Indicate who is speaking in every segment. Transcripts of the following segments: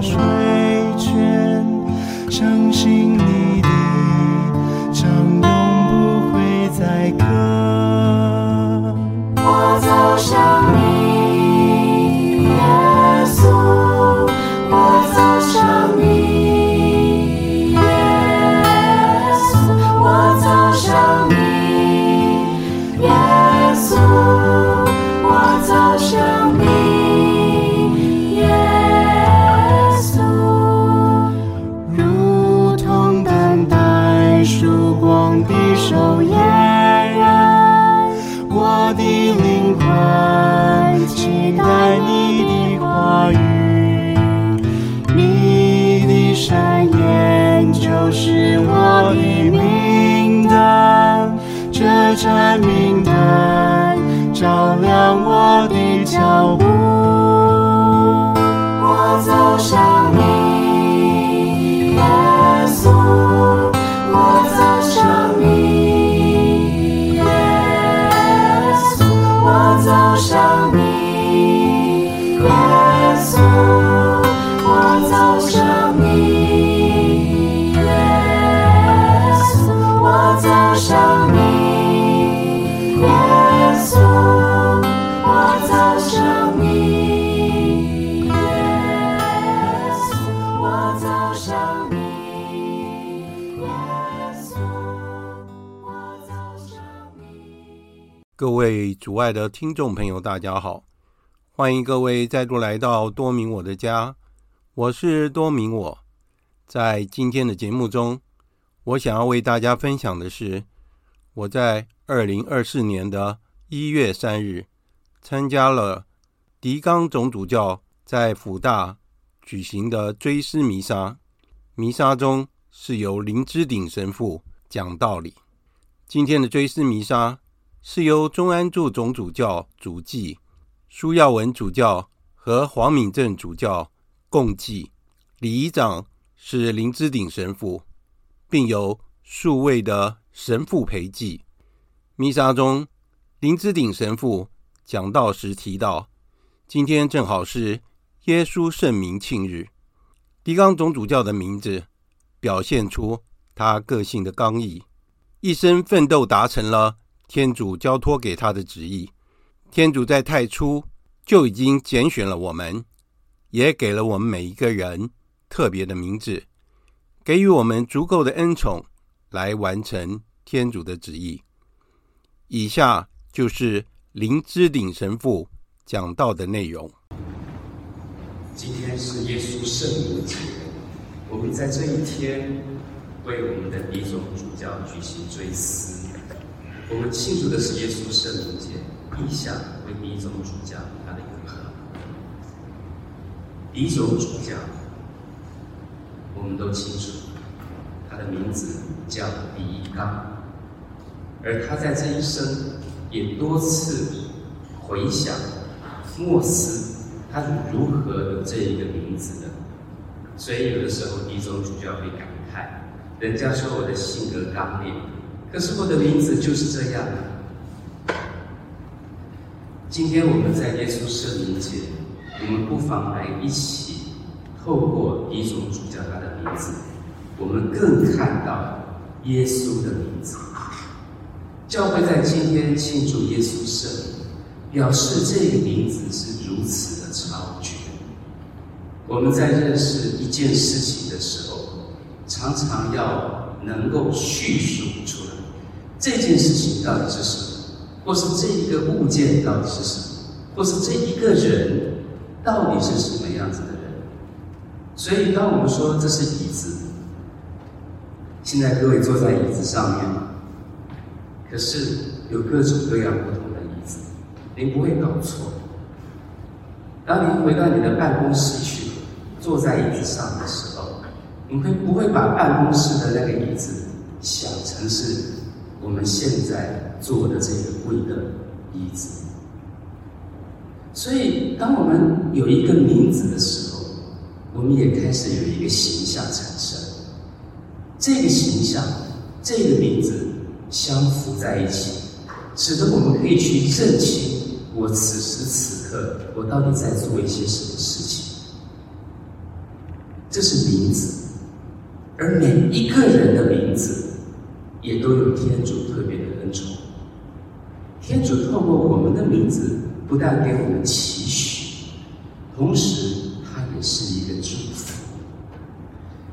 Speaker 1: Joshua.
Speaker 2: 向你，耶稣，我走向你，耶稣，我走向你，耶
Speaker 3: 稣，
Speaker 2: 我走向
Speaker 4: 各位主爱的听众朋友，大家好，欢迎各位再度来到多明我的家，我是多明我。在今天的节目中，我想要为大家分享的是，我在二零二四年的一月三日参加了狄刚总主教在辅大举行的追思弥撒，弥撒中是由林之鼎神父讲道理。今天的追思弥撒。是由钟安住总主教主祭，苏耀文主教和黄敏正主教共祭，礼仪长是林之鼎神父，并有数位的神父陪祭。弥撒中，林之鼎神父讲道时提到，今天正好是耶稣圣名庆日。狄刚总主教的名字表现出他个性的刚毅，一生奋斗达成了。天主交托给他的旨意，天主在太初就已经拣选了我们，也给了我们每一个人特别的名字，给予我们足够的恩宠来完成天主的旨意。以下就是林之鼎神父讲道的内容。
Speaker 5: 今天是耶稣圣母节，我们在这一天为我们的狄总主教举行追思。我们庆祝的是耶稣圣母节，意向为狄总主教他的永恒。狄总主教，我们都清楚，的名字叫狄刚，而他在这一生也多次回想、默思，他是如何有这一个名字的。所以有的时候狄总主教会感慨，人家说我的性格刚烈。可是我的名字就是这样。今天我们在耶稣圣名节，我们不妨来一起透过狄总主教他的名字，我们更看到耶稣的名字。教会在今天庆祝耶稣圣名，表示这个名字是如此的超绝。我们在认识一件事情的时候，常常要能够叙述出来。这件事情到底是什么？或是这一个物件到底是什么？或是这一个人到底是什么样子的人？所以，当我们说这是椅子，现在各位坐在椅子上面，可是有各种各样不同的椅子，您不会搞错。当你回到你的办公室去，坐在椅子上的时候，你会不会把办公室的那个椅子想成是我们现在坐的这个贵的椅子？所以，当我们有一个名字的时候，我们也开始有一个形象产生。这个形象，这个名字相符在一起，使得我们可以去认清我此时此刻我到底在做一些什么事情。这是名字，而每一个人的名字也都有天主特别的恩宠。天主透过我们的名字，不但给我们期许，同时它也是一个祝福。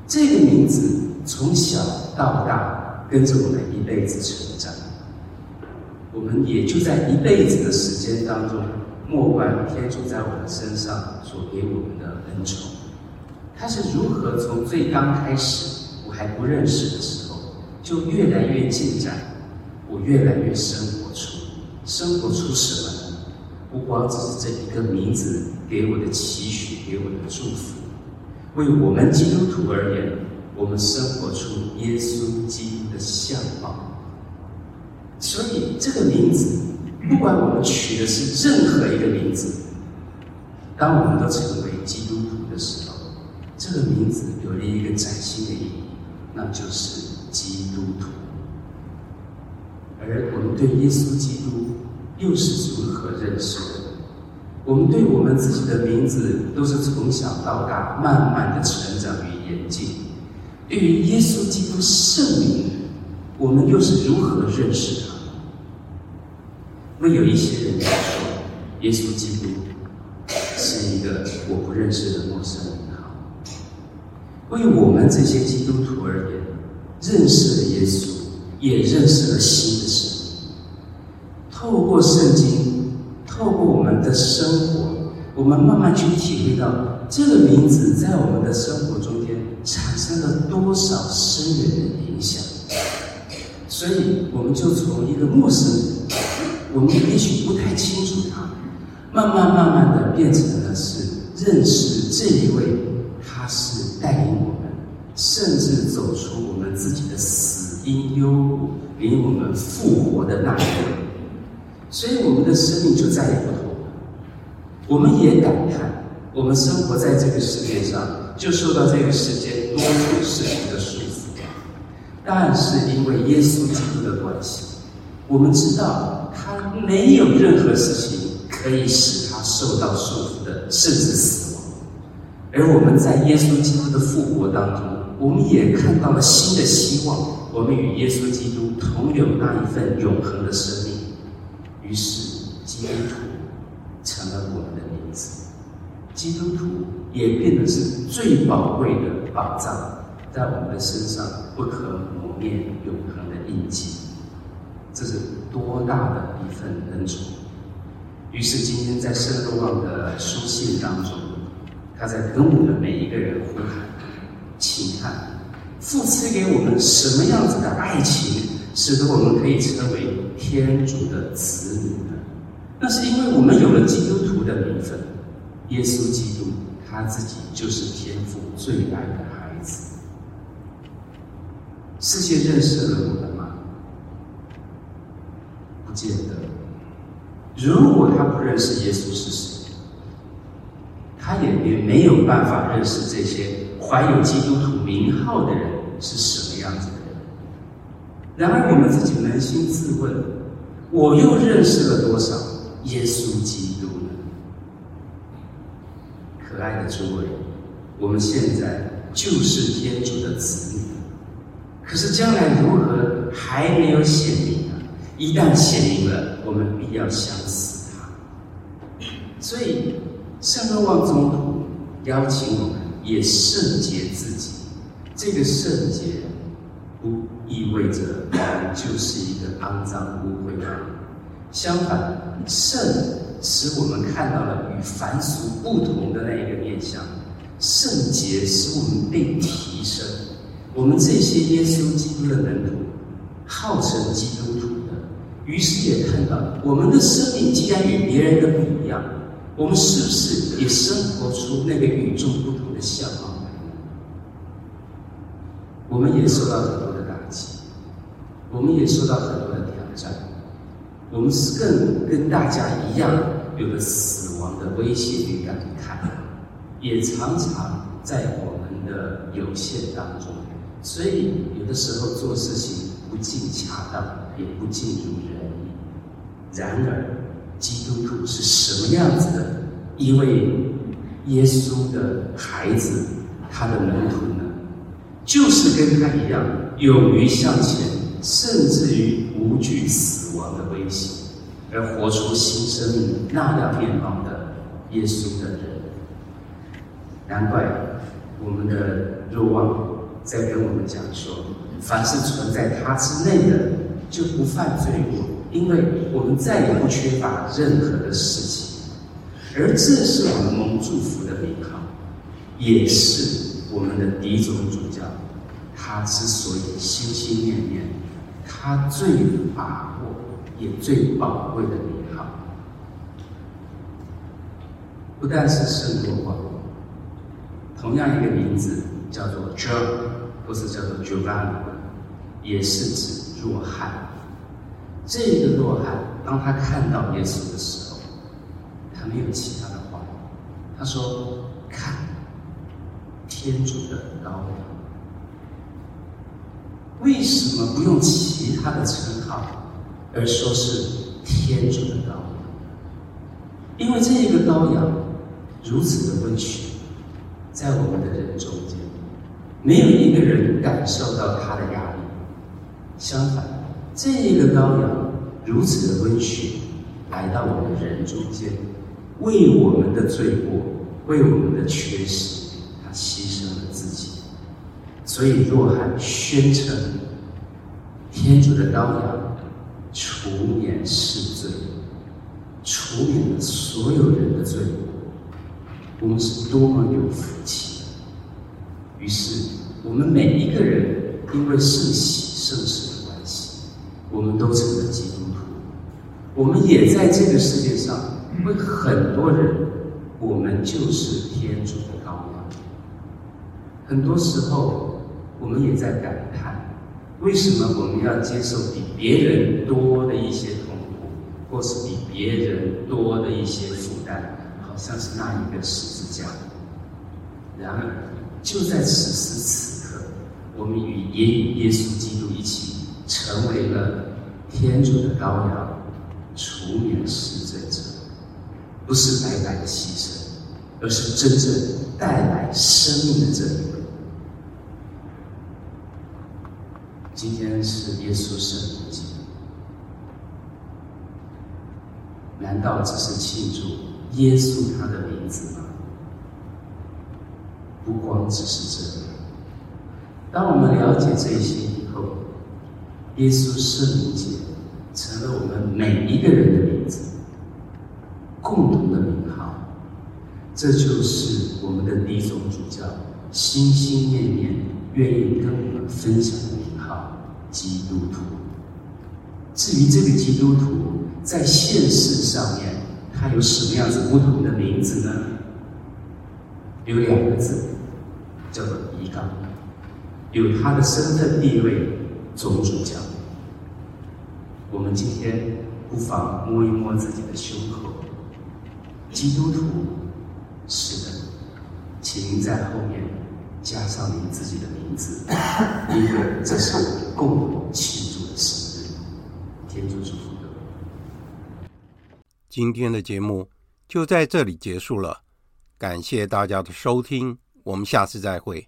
Speaker 5: 这个名字。从小到大，跟着我们一辈子成长，我们也就在一辈子的时间当中，默观天主在我们身上所给我们的恩宠。他是如何从最刚开始我还不认识的时候，就越来越进展，我越来越生活出，生活出什么呢？不光只是这一个名字给我的期许，给我的祝福，为我们基督徒而言。我们生活出耶稣基督的相貌，所以这个名字，不管我们取的是任何一个名字，当我们都成为基督徒的时候，这个名字有了一个崭新的意义，那就是基督徒。而我们对耶稣基督又是如何认识的？我们对我们自己的名字都是从小到大慢慢的成长与演进。对于耶稣基督圣名，我们又是如何认识他？会有一些人说，耶稣基督是一个我不认识的陌生人。为我们这些基督徒而言，认识了耶稣，也认识了新的生命。透过圣经，透过我们的生活，我们慢慢去体会到这个名字在我们的生活中间。产生了多少深远的影响？所以我们就从一个陌生人，我们也许不太清楚他，慢慢慢慢的变成了是认识这一位，他是带领我们，甚至走出我们自己的死因幽谷，领我们复活的那一位。所以我们的生命就再也不同了。我们也感叹，我们生活在这个世界上。就受到这个世界多种事情的束缚，但是因为耶稣基督的关系，我们知道他没有任何事情可以使他受到束缚的，甚至死亡。而我们在耶稣基督的复活当中，我们也看到了新的希望，我们与耶稣基督同有那一份永恒的生命。于是，基督徒成了我们的。基督徒也变得是最宝贵的宝藏，在我们的身上不可磨灭、永恒的印记。这是多大的一份恩宠！于是今天在圣若望的书信当中，他在跟我们每一个人呼喊：“请看，父赐给我们什么样子的爱情，使得我们可以称为天主的子女呢？那是因为我们有了基督徒的名分。”耶稣基督他自己就是天父最爱的孩子。世界认识了我们吗？不见得。如果他不认识耶稣是谁，他也也没有办法认识这些怀有基督徒名号的人是什么样子的人。然而，我们自己扪心自问：我又认识了多少耶稣基督呢？可爱的诸位，我们现在就是天主的子女，可是将来如何还没有显明啊！一旦显明了，我们必要相似他。所以圣若望宗徒邀请我们也圣洁自己。这个圣洁不意味着我们就是一个肮脏污秽的人，相反，圣。使我们看到了与凡俗不同的那一个面相，圣洁使我们被提升。我们这些耶稣基督的门徒，号称基督徒的，于是也看到我们的生命既然与别人的不一样，我们是不是也生活出那个与众不同的相貌？我们也受到很多的打击，我们也受到很多，我们是更跟大家一样，有着死亡的威胁与感叹，也常常在我们的有限当中，所以有的时候做事情不尽恰当，也不尽如人意。然而，基督徒是什么样子的一位耶稣的孩子，他的门徒呢？就是跟他一样，勇于向前，甚至于无惧死亡的威胁，而活出新生命那样面貌的耶稣的人。难怪我们的若望在跟我们讲说：凡是存在他之内的，就不犯罪过，因为我们再也不缺乏任何的事情。而这是我们蒙祝福的名号，也是我们的狄总主教，他之所以心心念念，他最把握也最宝贵的名号，不但是圣若望。同样一个名字叫做 John，或是叫做 Giovanni，也是指若翰。这个若翰，当他看到耶稣的时候，他没有其他的话，他说：“看，天主的羔羊。”为什么不用其他的称号，而说是天主的羔羊？因为这一个羔羊如此的温驯。在我们的人中间，没有一个人感受到他的压力。相反，这一个羔羊如此的温驯，来到我们人中间，为我们的罪过，为我们的缺失，他牺牲。所以若翰宣称，天主的羔羊除免世罪，除免了所有人的罪。我们是多么有福气！于是，我们每一个人因为圣喜圣事的关系，我们都成了基督徒。我们也在这个世界上为很多人，我们就是天主的羔羊。很多时候，我们也在感叹：为什么我们要接受比别人多的一些痛苦，或是比别人多的一些负担？好像是那一个十字架。然而，就在此时此刻，我们与耶耶稣基督一起，成为了天主的羔羊，除免世罪者。不是白白的牺牲，而是真正带来生命的这一今天是耶稣圣母节，难道只是庆祝？耶稣他的名字吗？不光只是这样。当我们了解这些以后，耶稣圣母节成了我们每一个人的名字，共同的名号。这就是我们的狄总主教心心念念愿意跟我们分享的名号——基督徒。至于这个基督徒在现世上面，他有什么样子不同的名字呢？有两个字，叫做“遗纲”，有他的身份地位，总主教。我们今天不妨摸一摸自己的胸口，基督徒，是的，请您在后面加上您自己的名字，因为这是我们共同庆祝的生日。天主祝福。
Speaker 4: 今天的节目就在这里结束了，感谢大家的收听，我们下次再会。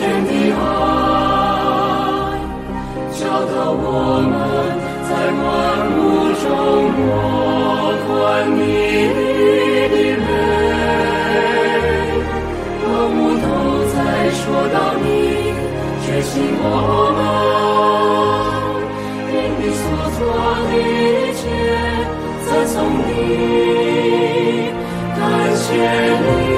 Speaker 6: 天的爱，教导我们在万物中默观你的美，万物都在说到
Speaker 2: 你，觉醒我们，因你所做的一切，赞颂你，感谢你。